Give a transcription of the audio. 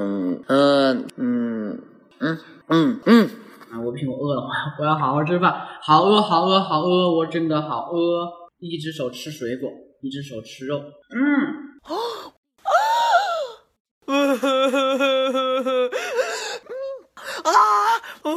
嗯嗯嗯嗯嗯嗯。啊，我不行，我饿了，我要好好吃饭，好饿，好饿，好饿，我真的好饿。一只手吃水果，一只手吃肉，嗯，啊，啊，